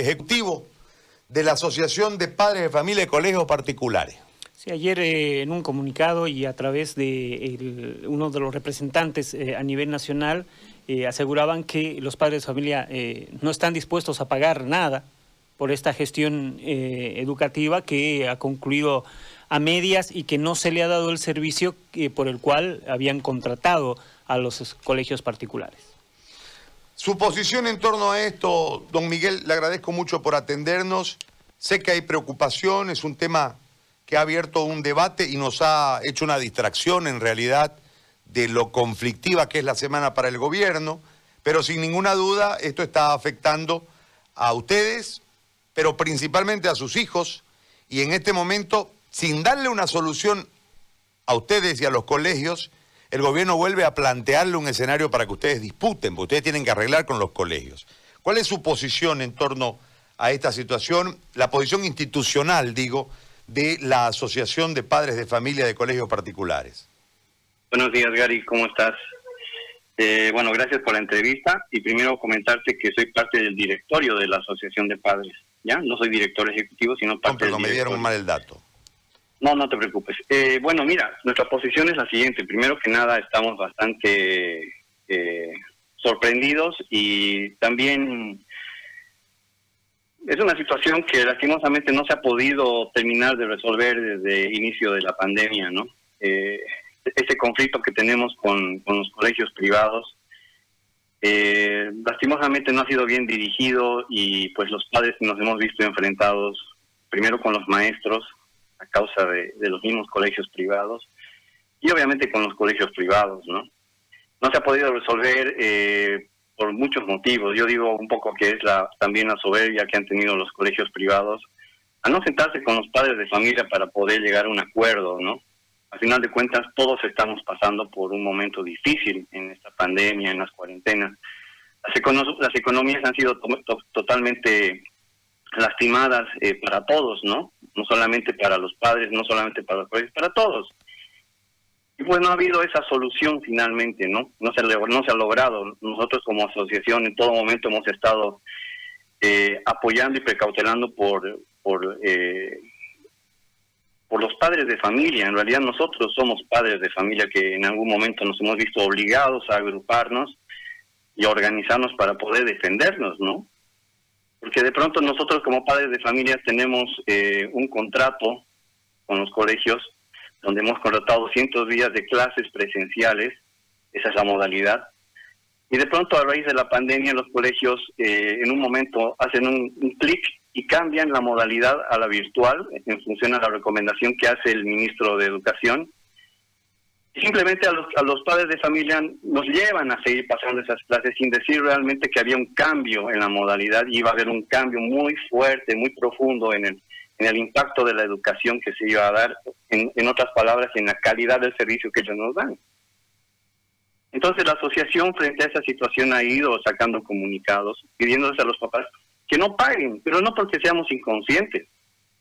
ejecutivo de la Asociación de Padres de Familia de Colegios Particulares. Sí, ayer eh, en un comunicado y a través de uno de los representantes eh, a nivel nacional eh, aseguraban que los padres de familia no están dispuestos a pagar nada por esta gestión educativa que ha concluido a medias y que no se le ha dado el servicio por el cual habían contratado a los colegios particulares. Su posición en torno a esto, don Miguel, le agradezco mucho por atendernos. Sé que hay preocupación, es un tema que ha abierto un debate y nos ha hecho una distracción en realidad de lo conflictiva que es la semana para el gobierno, pero sin ninguna duda esto está afectando a ustedes, pero principalmente a sus hijos, y en este momento, sin darle una solución a ustedes y a los colegios, el gobierno vuelve a plantearle un escenario para que ustedes disputen, porque ustedes tienen que arreglar con los colegios. ¿Cuál es su posición en torno a esta situación? La posición institucional, digo, de la Asociación de Padres de Familia de Colegios Particulares. Buenos días, Gary, ¿cómo estás? Eh, bueno, gracias por la entrevista y primero comentarte que soy parte del directorio de la Asociación de Padres, ¿ya? No soy director ejecutivo, sino parte no, me dieron mal el dato. No, no te preocupes. Eh, bueno, mira, nuestra posición es la siguiente. Primero que nada, estamos bastante eh, sorprendidos y también es una situación que lastimosamente no se ha podido terminar de resolver desde el inicio de la pandemia, ¿no? Eh, ese conflicto que tenemos con, con los colegios privados, eh, lastimosamente no ha sido bien dirigido y pues los padres nos hemos visto enfrentados primero con los maestros a causa de, los mismos colegios privados y obviamente con los colegios privados, ¿no? No se ha podido resolver eh, por muchos motivos. Yo digo un poco que es la también la soberbia que han tenido los colegios privados a no sentarse con los padres de familia para poder llegar a un acuerdo, ¿no? Al final de cuentas, todos estamos pasando por un momento difícil en esta pandemia, en las cuarentenas. Las, las economías han sido totalmente lastimadas eh, para todos, ¿no? No solamente para los padres, no solamente para los padres, para todos. Y pues no ha habido esa solución finalmente, ¿no? No se, no se ha logrado. Nosotros como asociación en todo momento hemos estado eh, apoyando y precautelando por, por, eh, por los padres de familia. En realidad nosotros somos padres de familia que en algún momento nos hemos visto obligados a agruparnos y a organizarnos para poder defendernos, ¿no? Porque de pronto nosotros como padres de familia tenemos eh, un contrato con los colegios donde hemos contratado 200 días de clases presenciales, esa es la modalidad. Y de pronto a raíz de la pandemia los colegios eh, en un momento hacen un, un clic y cambian la modalidad a la virtual en función a la recomendación que hace el ministro de Educación simplemente a los, a los padres de familia nos llevan a seguir pasando esas clases sin decir realmente que había un cambio en la modalidad y iba a haber un cambio muy fuerte, muy profundo en el, en el impacto de la educación que se iba a dar, en, en otras palabras, en la calidad del servicio que ellos nos dan. Entonces la asociación frente a esa situación ha ido sacando comunicados, pidiéndose a los papás que no paguen, pero no porque seamos inconscientes,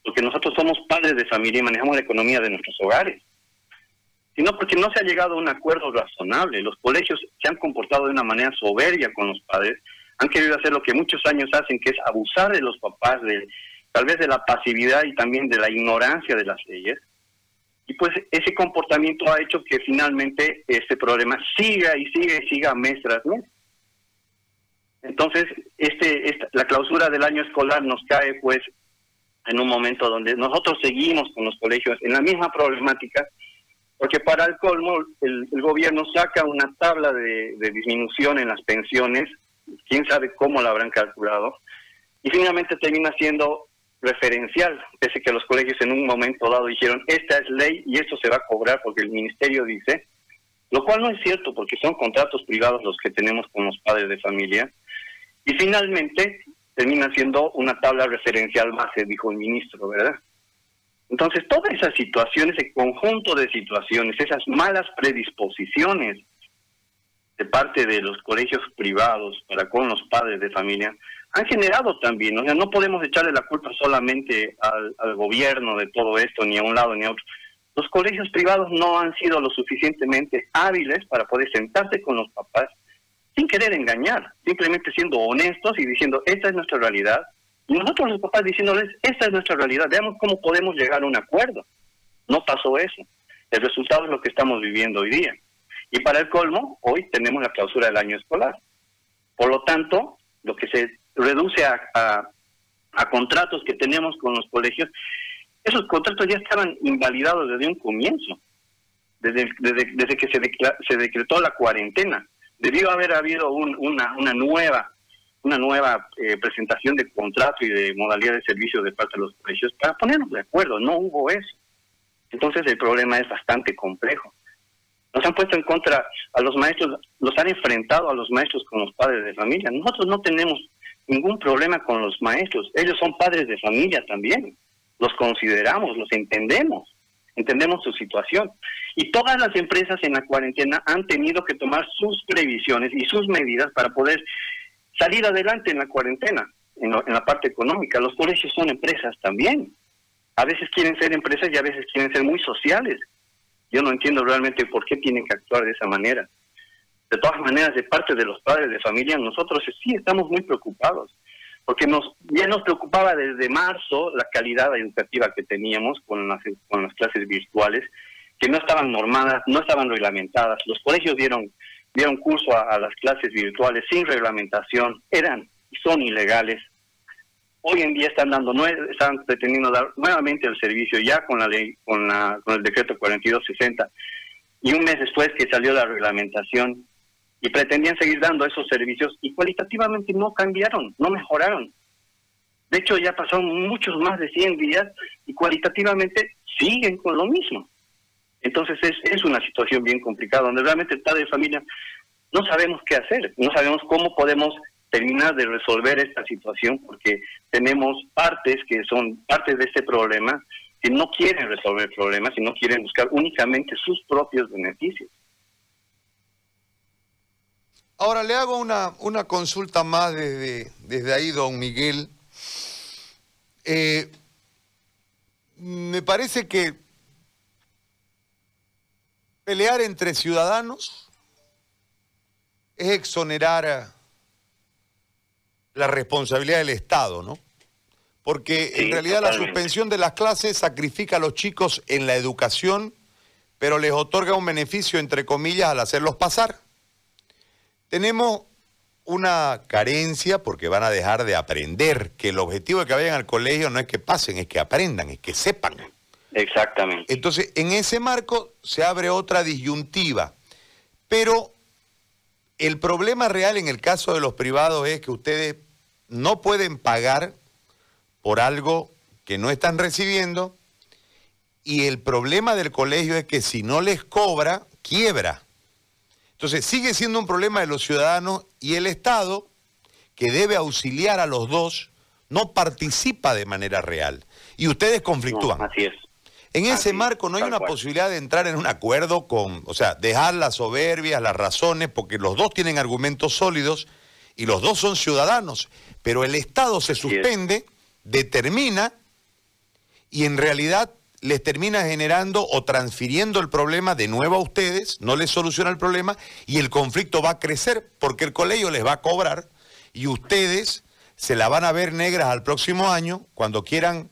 porque nosotros somos padres de familia y manejamos la economía de nuestros hogares sino porque no se ha llegado a un acuerdo razonable. Los colegios se han comportado de una manera soberbia con los padres, han querido hacer lo que muchos años hacen, que es abusar de los papás, de, tal vez de la pasividad y también de la ignorancia de las leyes. Y pues ese comportamiento ha hecho que finalmente este problema siga y siga y siga mes tras mes. Entonces, este, esta, la clausura del año escolar nos cae pues en un momento donde nosotros seguimos con los colegios en la misma problemática porque para el colmo el, gobierno saca una tabla de, disminución en las pensiones, quién sabe cómo la habrán calculado, y finalmente termina siendo referencial, pese que los colegios en un momento dado dijeron, esta es ley y esto se va a cobrar porque el ministerio dice, lo cual no es cierto porque son contratos privados los que tenemos con los padres de familia, y finalmente termina siendo una tabla referencial base, dijo el ministro, ¿verdad? Entonces, toda esa situación, ese conjunto de situaciones, esas malas predisposiciones de parte de los colegios privados para con los padres de familia, han generado también, o sea, no podemos echarle la culpa solamente al, gobierno de todo esto, ni a un lado ni a otro. Los colegios privados no han sido lo suficientemente hábiles para poder sentarse con los papás sin querer engañar, simplemente siendo honestos y diciendo, esta es nuestra realidad, nosotros los papás diciéndoles, esta es nuestra realidad, veamos cómo podemos llegar a un acuerdo. No pasó eso. El resultado es lo que estamos viviendo hoy día. Y para el colmo, hoy tenemos la clausura del año escolar. Por lo tanto, lo que se reduce a, a, contratos que tenemos con los colegios, esos contratos ya estaban invalidados desde un comienzo, desde, desde, que se, se decretó la cuarentena. Debió haber habido una, una nueva una nueva eh, presentación de contrato y de modalidad de servicio de parte de los colegios para ponernos de acuerdo. No hubo eso. Entonces el problema es bastante complejo. Nos han puesto en contra a los maestros, los han enfrentado a los maestros con los padres de familia. Nosotros no tenemos ningún problema con los maestros. Ellos son padres de familia también. Los consideramos, los entendemos, entendemos su situación. Y todas las empresas en la cuarentena han tenido que tomar sus previsiones y sus medidas para poder salir adelante en la cuarentena, en, en la parte económica. Los colegios son empresas también a veces quieren ser empresas y a veces quieren ser muy sociales. Yo no entiendo realmente por qué tienen que actuar de esa manera. De todas maneras, de parte de los padres de familia, nosotros sí estamos muy preocupados, porque nos ya nos preocupaba desde marzo la calidad educativa que teníamos con las, con las clases virtuales, que no estaban normadas, no estaban reglamentadas. Los colegios dieron, dieron curso a, las clases virtuales sin reglamentación, eran y son ilegales hoy en día están dando están pretendiendo dar nuevamente el servicio ya con la ley con la con el decreto 4260 y un mes después que salió la reglamentación y pretendían seguir dando esos servicios y cualitativamente no cambiaron, no mejoraron. De hecho ya pasaron muchos más de 100 días y cualitativamente siguen con lo mismo. Entonces es, es una situación bien complicada donde realmente el padre de familia no sabemos qué hacer, no sabemos cómo podemos terminar de resolver esta situación porque tenemos partes que son partes de este problema que no quieren resolver problemas y no quieren buscar únicamente sus propios beneficios. Ahora le hago una, una consulta más desde, desde ahí, don Miguel. Eh, me parece que pelear entre ciudadanos es exonerar la responsabilidad del Estado, ¿no? Porque en realidad la suspensión de las clases sacrifica a los chicos en la educación, pero les otorga un beneficio, entre comillas, al hacerlos pasar. Tenemos una carencia porque van a dejar de aprender, que el objetivo de que vayan al colegio no es que pasen, es que aprendan, es que sepan. Exactamente. Entonces, en ese marco se abre otra disyuntiva, pero el problema real en el caso de los privados es que ustedes no pueden pagar por algo que no están recibiendo y el problema del colegio es que si no les cobra, quiebra. Entonces sigue siendo un problema de los ciudadanos y el Estado, que debe auxiliar a los dos, no participa de manera real. Y ustedes conflictúan. así es. En ese marco no hay una posibilidad de entrar en un acuerdo con, o sea, dejar las soberbias, las razones, porque los dos tienen argumentos sólidos y los dos son ciudadanos, pero el Estado se suspende, determina y en realidad les termina generando o transfiriendo el problema de nuevo a ustedes, no les soluciona el problema y el conflicto va a crecer porque el colegio les va a cobrar y ustedes se la van a ver negras al próximo año cuando quieran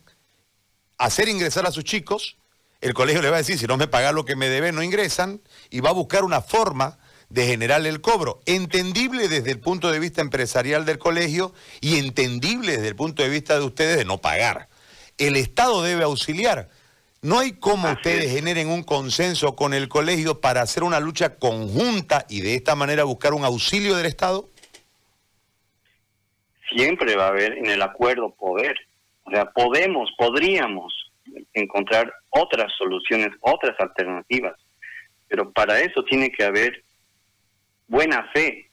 hacer ingresar a sus chicos. El colegio les va a decir, si no me pagan lo que me deben, no ingresan y va a buscar una forma de generar el cobro. Entendible desde el punto de vista empresarial del colegio y entendible desde el punto de vista de ustedes de no pagar. El Estado debe auxiliar. ¿No hay cómo ustedes generen un consenso con el colegio para hacer una lucha conjunta y de esta manera buscar un auxilio del Estado? Siempre va a haber en el acuerdo poder. O sea, podemos, podríamos encontrar otras soluciones, otras alternativas. Pero para eso tiene que haber buena fe.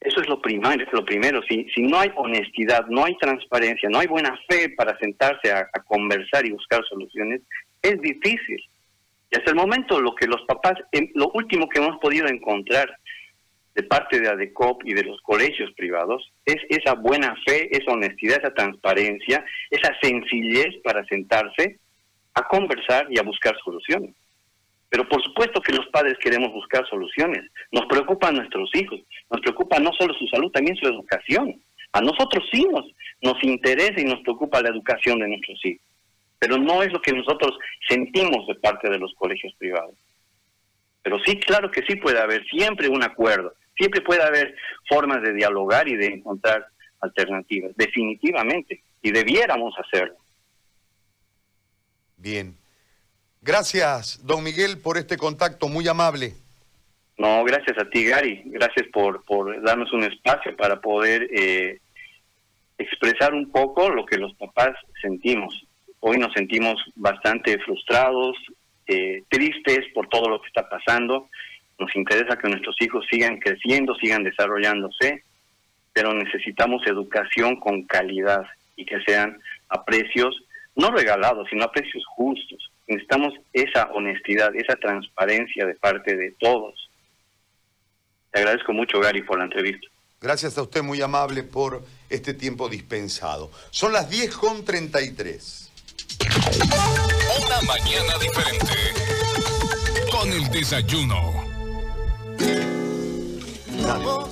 Eso es lo primero, es lo primero. Si, si no hay honestidad, no hay transparencia, no hay buena fe para sentarse a, conversar y buscar soluciones, es difícil. Y hasta el momento lo que los papás, lo último que hemos podido encontrar de parte de ADECOP y de los colegios privados es esa buena fe, esa honestidad, esa transparencia, esa sencillez para sentarse a conversar y a buscar soluciones. Pero por supuesto que los padres queremos buscar soluciones. Nos preocupan nuestros hijos, nos preocupa no solo su salud, también su educación. A nosotros sí nos, nos interesa y nos preocupa la educación de nuestros hijos, pero no es lo que nosotros sentimos de parte de los colegios privados. Pero sí, claro que sí puede haber siempre un acuerdo, siempre puede haber formas de dialogar y de encontrar alternativas, definitivamente, y debiéramos hacerlo. Bien. Gracias, don Miguel, por este contacto muy amable. No, gracias a ti, Gary. Gracias por, por darnos un espacio para poder eh, expresar un poco lo que los papás sentimos. Hoy nos sentimos bastante frustrados, eh, tristes por todo lo que está pasando. Nos interesa que nuestros hijos sigan creciendo, sigan desarrollándose, pero necesitamos educación con calidad y que sean a precios no regalados, sino a precios justos. Necesitamos esa honestidad, esa transparencia de parte de todos. Te agradezco mucho, Gary, por la entrevista. Gracias a usted, muy amable, por este tiempo dispensado. Son las 10 con 33. Una mañana diferente. Con el desayuno. La voz